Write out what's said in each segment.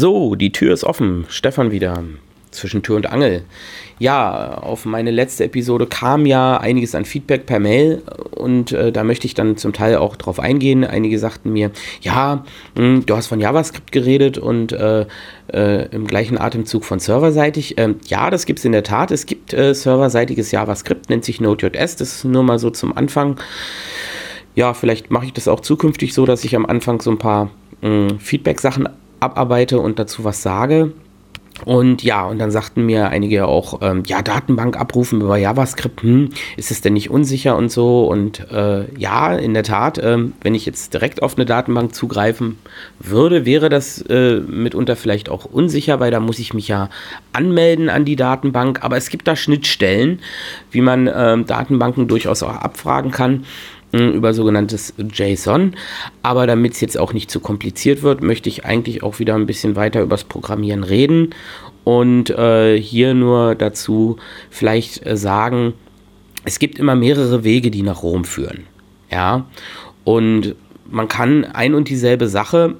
So, die Tür ist offen. Stefan wieder. Zwischen Tür und Angel. Ja, auf meine letzte Episode kam ja einiges an Feedback per Mail und äh, da möchte ich dann zum Teil auch drauf eingehen. Einige sagten mir, ja, mh, hm, du hast von JavaScript geredet und äh, äh, im gleichen Atemzug von serverseitig. Ähm, ja, das gibt es in der Tat. Es gibt äh, serverseitiges JavaScript, nennt sich Node.js. Das ist nur mal so zum Anfang. Ja, vielleicht mache ich das auch zukünftig so, dass ich am Anfang so ein paar hm, Feedback-Sachen abarbeite und dazu was sage. Und ja, und dann sagten mir einige auch, ähm, ja, Datenbank abrufen über JavaScript, hm, ist es denn nicht unsicher und so? Und äh, ja, in der Tat, ähm, wenn ich jetzt direkt auf eine Datenbank zugreifen würde, wäre das äh, mitunter vielleicht auch unsicher, weil da muss ich mich ja anmelden an die Datenbank. Aber es gibt da Schnittstellen, wie man ähm, Datenbanken durchaus auch abfragen kann über sogenanntes JSON. Aber damit es jetzt auch nicht zu kompliziert wird, möchte ich eigentlich auch wieder ein bisschen weiter übers Programmieren reden und äh, hier nur dazu vielleicht äh, sagen, es gibt immer mehrere Wege, die nach Rom führen. Ja, und man kann ein und dieselbe Sache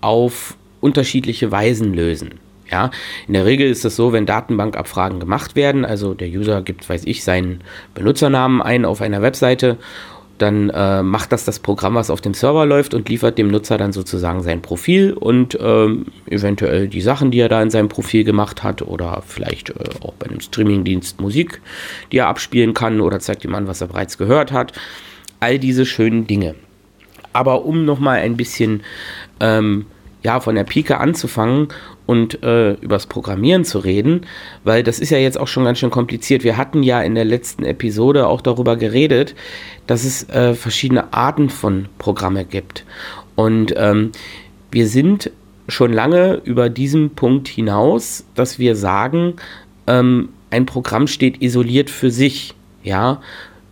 auf unterschiedliche Weisen lösen. Ja, in der Regel ist es so, wenn Datenbankabfragen gemacht werden, also der User gibt, weiß ich, seinen Benutzernamen ein auf einer Webseite dann äh, macht das das Programm, was auf dem Server läuft und liefert dem Nutzer dann sozusagen sein Profil und ähm, eventuell die Sachen, die er da in seinem Profil gemacht hat oder vielleicht äh, auch bei einem Streamingdienst Musik, die er abspielen kann oder zeigt ihm an, was er bereits gehört hat. All diese schönen Dinge. Aber um nochmal ein bisschen ähm, ja, von der Pike anzufangen und äh, übers Programmieren zu reden, weil das ist ja jetzt auch schon ganz schön kompliziert. Wir hatten ja in der letzten Episode auch darüber geredet, dass es äh, verschiedene Arten von Programme gibt. Und ähm, wir sind schon lange über diesen Punkt hinaus, dass wir sagen, ähm, ein Programm steht isoliert für sich, ja,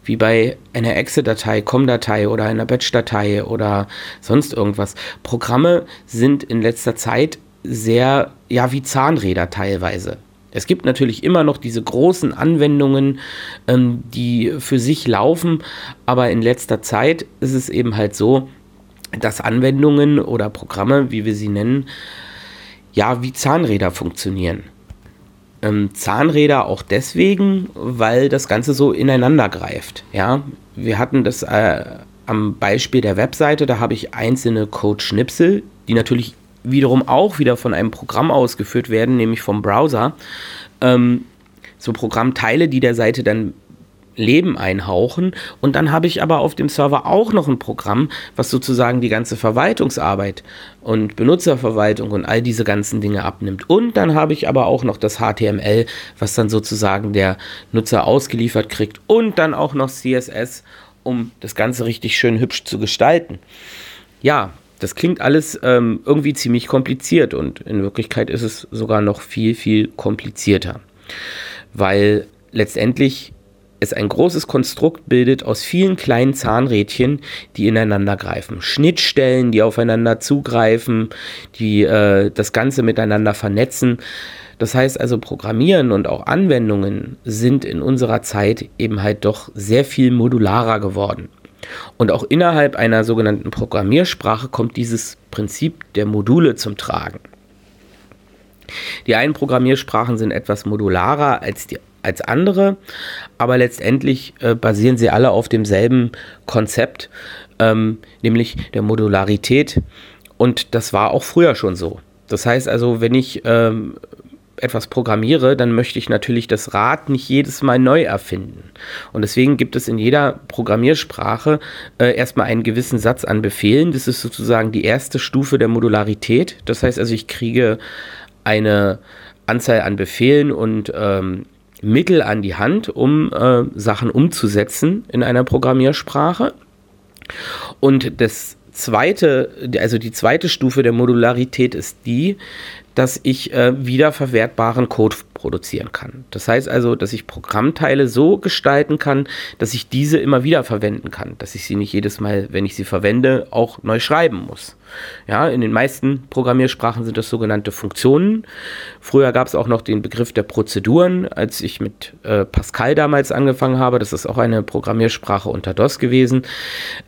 wie bei einer Exe-Datei, COM-Datei oder einer Batch-Datei oder sonst irgendwas. Programme sind in letzter Zeit sehr, ja, wie Zahnräder teilweise. Es gibt natürlich immer noch diese großen Anwendungen, ähm, die für sich laufen, aber in letzter Zeit ist es eben halt so, dass Anwendungen oder Programme, wie wir sie nennen, ja, wie Zahnräder funktionieren. Ähm, Zahnräder auch deswegen, weil das Ganze so ineinander greift. Ja, wir hatten das äh, am Beispiel der Webseite, da habe ich einzelne Code-Schnipsel, die natürlich wiederum auch wieder von einem Programm ausgeführt werden, nämlich vom Browser. Ähm, so Programmteile, die der Seite dann Leben einhauchen. Und dann habe ich aber auf dem Server auch noch ein Programm, was sozusagen die ganze Verwaltungsarbeit und Benutzerverwaltung und all diese ganzen Dinge abnimmt. Und dann habe ich aber auch noch das HTML, was dann sozusagen der Nutzer ausgeliefert kriegt. Und dann auch noch CSS, um das Ganze richtig schön hübsch zu gestalten. Ja, das klingt alles ähm, irgendwie ziemlich kompliziert und in Wirklichkeit ist es sogar noch viel, viel komplizierter, weil letztendlich es ein großes Konstrukt bildet aus vielen kleinen Zahnrädchen, die ineinander greifen. Schnittstellen, die aufeinander zugreifen, die äh, das Ganze miteinander vernetzen. Das heißt also, Programmieren und auch Anwendungen sind in unserer Zeit eben halt doch sehr viel modularer geworden. Und auch innerhalb einer sogenannten Programmiersprache kommt dieses Prinzip der Module zum Tragen. Die einen Programmiersprachen sind etwas modularer als, die, als andere, aber letztendlich äh, basieren sie alle auf demselben Konzept, ähm, nämlich der Modularität. Und das war auch früher schon so. Das heißt also, wenn ich ähm, etwas programmiere, dann möchte ich natürlich das Rad nicht jedes Mal neu erfinden. Und deswegen gibt es in jeder Programmiersprache äh, erstmal einen gewissen Satz an Befehlen. Das ist sozusagen die erste Stufe der Modularität. Das heißt also, ich kriege eine Anzahl an Befehlen und ähm, Mittel an die Hand, um äh, Sachen umzusetzen in einer Programmiersprache. Und das zweite, also die zweite Stufe der Modularität ist die, dass ich äh, wiederverwertbaren Code produzieren kann. Das heißt also, dass ich Programmteile so gestalten kann, dass ich diese immer wieder verwenden kann, dass ich sie nicht jedes Mal, wenn ich sie verwende, auch neu schreiben muss. Ja, in den meisten Programmiersprachen sind das sogenannte Funktionen. Früher gab es auch noch den Begriff der Prozeduren, als ich mit äh, Pascal damals angefangen habe. Das ist auch eine Programmiersprache unter DOS gewesen.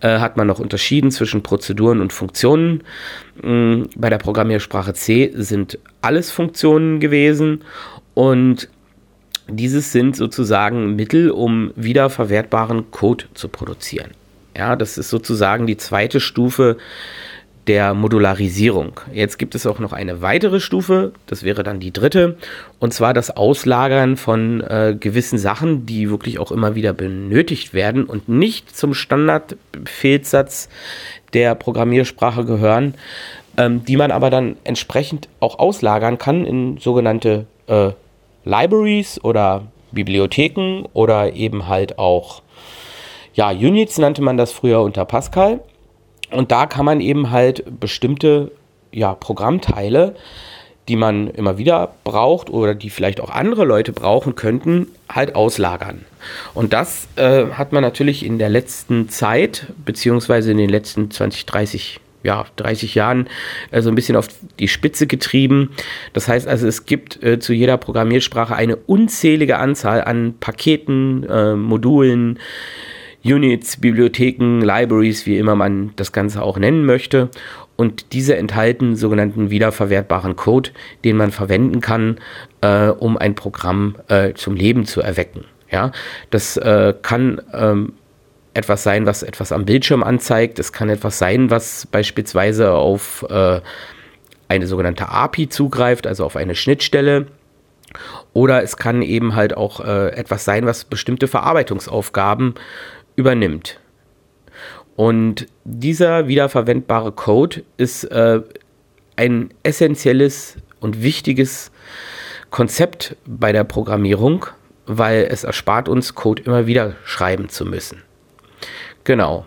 Äh, hat man noch unterschieden zwischen Prozeduren und Funktionen. Mm, bei der Programmiersprache C sind alles Funktionen gewesen und dieses sind sozusagen Mittel, um wiederverwertbaren Code zu produzieren. Ja, das ist sozusagen die zweite Stufe der Modularisierung. Jetzt gibt es auch noch eine weitere Stufe, das wäre dann die dritte, und zwar das Auslagern von äh, gewissen Sachen, die wirklich auch immer wieder benötigt werden und nicht zum Standardbefehlssatz der Programmiersprache gehören, ähm, die man aber dann entsprechend auch auslagern kann in sogenannte äh, Libraries oder Bibliotheken oder eben halt auch, ja, Units nannte man das früher unter Pascal. Und da kann man eben halt bestimmte ja, Programmteile, die man immer wieder braucht oder die vielleicht auch andere Leute brauchen könnten, halt auslagern. Und das äh, hat man natürlich in der letzten Zeit, beziehungsweise in den letzten 20, 30, ja, 30 Jahren äh, so ein bisschen auf die Spitze getrieben. Das heißt also, es gibt äh, zu jeder Programmiersprache eine unzählige Anzahl an Paketen, äh, Modulen, Units, Bibliotheken, Libraries, wie immer man das Ganze auch nennen möchte. Und diese enthalten sogenannten wiederverwertbaren Code, den man verwenden kann, äh, um ein Programm äh, zum Leben zu erwecken. Ja, das äh, kann ähm, etwas sein, was etwas am Bildschirm anzeigt. Es kann etwas sein, was beispielsweise auf äh, eine sogenannte API zugreift, also auf eine Schnittstelle. Oder es kann eben halt auch äh, etwas sein, was bestimmte Verarbeitungsaufgaben übernimmt. Und dieser wiederverwendbare Code ist äh, ein essentielles und wichtiges Konzept bei der Programmierung, weil es erspart uns, Code immer wieder schreiben zu müssen. Genau.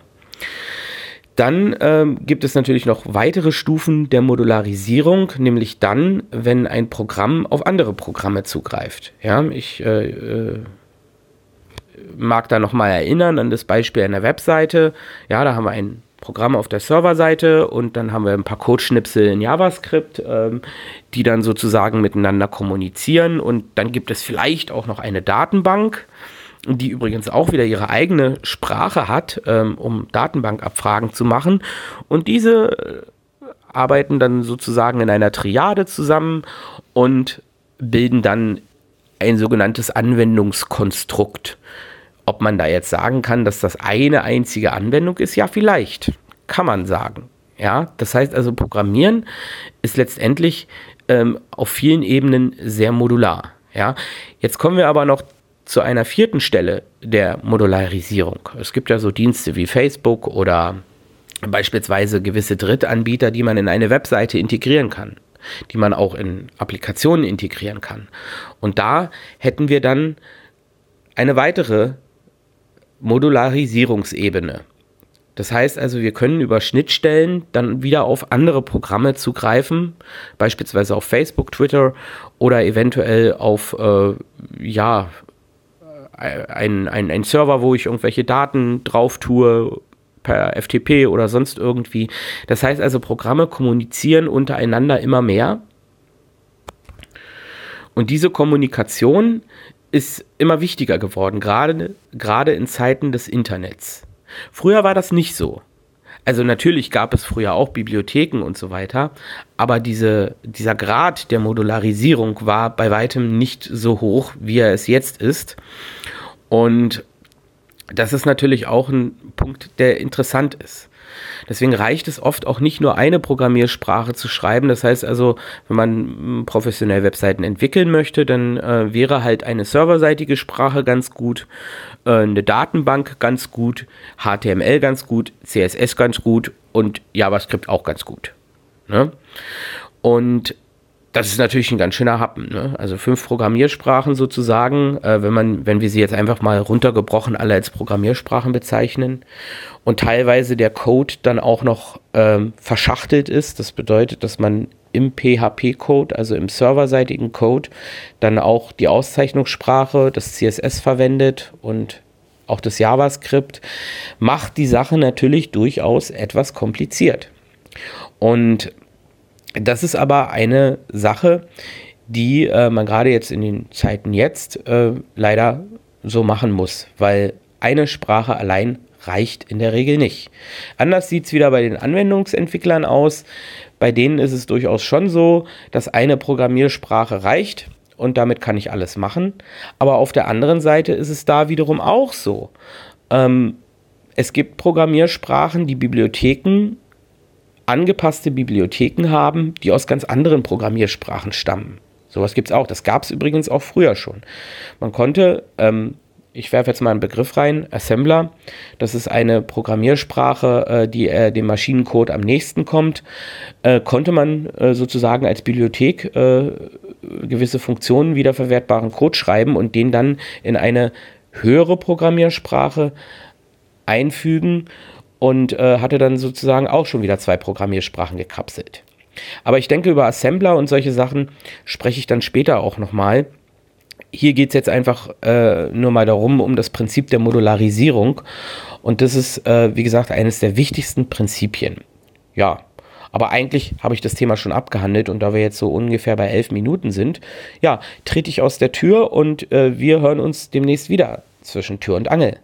Dann ähm, gibt es natürlich noch weitere Stufen der Modularisierung, nämlich dann, wenn ein Programm auf andere Programme zugreift. Ja, ich äh, äh mag da nochmal erinnern an das Beispiel einer Webseite. Ja, da haben wir ein Programm auf der Serverseite und dann haben wir ein paar Codeschnipsel in JavaScript, ähm, die dann sozusagen miteinander kommunizieren und dann gibt es vielleicht auch noch eine Datenbank, die übrigens auch wieder ihre eigene Sprache hat, ähm, um Datenbankabfragen zu machen und diese äh, arbeiten dann sozusagen in einer Triade zusammen und bilden dann ein sogenanntes Anwendungskonstrukt. Ob man da jetzt sagen kann, dass das eine einzige Anwendung ist, ja, vielleicht. Kann man sagen. Ja, das heißt also, Programmieren ist letztendlich ähm, auf vielen Ebenen sehr modular. Ja, jetzt kommen wir aber noch zu einer vierten Stelle der Modularisierung. Es gibt ja so Dienste wie Facebook oder beispielsweise gewisse Drittanbieter, die man in eine Webseite integrieren kann, die man auch in Applikationen integrieren kann. Und da hätten wir dann eine weitere Modularisierungsebene. Das heißt also, wir können über Schnittstellen dann wieder auf andere Programme zugreifen, beispielsweise auf Facebook, Twitter oder eventuell auf äh, ja, ein, ein, ein Server, wo ich irgendwelche Daten drauf tue, per FTP oder sonst irgendwie. Das heißt also, Programme kommunizieren untereinander immer mehr. Und diese Kommunikation ist immer wichtiger geworden, gerade, gerade in Zeiten des Internets. Früher war das nicht so. Also natürlich gab es früher auch Bibliotheken und so weiter, aber diese, dieser Grad der Modularisierung war bei weitem nicht so hoch, wie er es jetzt ist. Und das ist natürlich auch ein Punkt, der interessant ist. Deswegen reicht es oft auch nicht nur eine Programmiersprache zu schreiben. Das heißt also, wenn man professionell Webseiten entwickeln möchte, dann äh, wäre halt eine serverseitige Sprache ganz gut, äh, eine Datenbank ganz gut, HTML ganz gut, CSS ganz gut und JavaScript auch ganz gut. Ne? Und das ist natürlich ein ganz schöner Happen. Ne? Also fünf Programmiersprachen sozusagen, äh, wenn man, wenn wir sie jetzt einfach mal runtergebrochen alle als Programmiersprachen bezeichnen und teilweise der Code dann auch noch ähm, verschachtelt ist. Das bedeutet, dass man im PHP-Code, also im serverseitigen Code, dann auch die Auszeichnungssprache, das CSS verwendet und auch das JavaScript, macht die Sache natürlich durchaus etwas kompliziert. Und das ist aber eine Sache, die äh, man gerade jetzt in den Zeiten jetzt äh, leider so machen muss, weil eine Sprache allein reicht in der Regel nicht. Anders sieht es wieder bei den Anwendungsentwicklern aus. Bei denen ist es durchaus schon so, dass eine Programmiersprache reicht und damit kann ich alles machen. Aber auf der anderen Seite ist es da wiederum auch so. Ähm, es gibt Programmiersprachen, die Bibliotheken, angepasste Bibliotheken haben, die aus ganz anderen Programmiersprachen stammen. Sowas gibt es auch. Das gab es übrigens auch früher schon. Man konnte ähm, ich werfe jetzt mal einen Begriff rein, Assembler. Das ist eine Programmiersprache, äh, die äh, dem Maschinencode am nächsten kommt. Äh, konnte man äh, sozusagen als Bibliothek äh, gewisse Funktionen wiederverwertbaren Code schreiben und den dann in eine höhere Programmiersprache einfügen und äh, hatte dann sozusagen auch schon wieder zwei Programmiersprachen gekapselt. Aber ich denke, über Assembler und solche Sachen spreche ich dann später auch nochmal. Hier geht es jetzt einfach äh, nur mal darum, um das Prinzip der Modularisierung. Und das ist, äh, wie gesagt, eines der wichtigsten Prinzipien. Ja, aber eigentlich habe ich das Thema schon abgehandelt und da wir jetzt so ungefähr bei elf Minuten sind, ja, trete ich aus der Tür und äh, wir hören uns demnächst wieder zwischen Tür und Angel.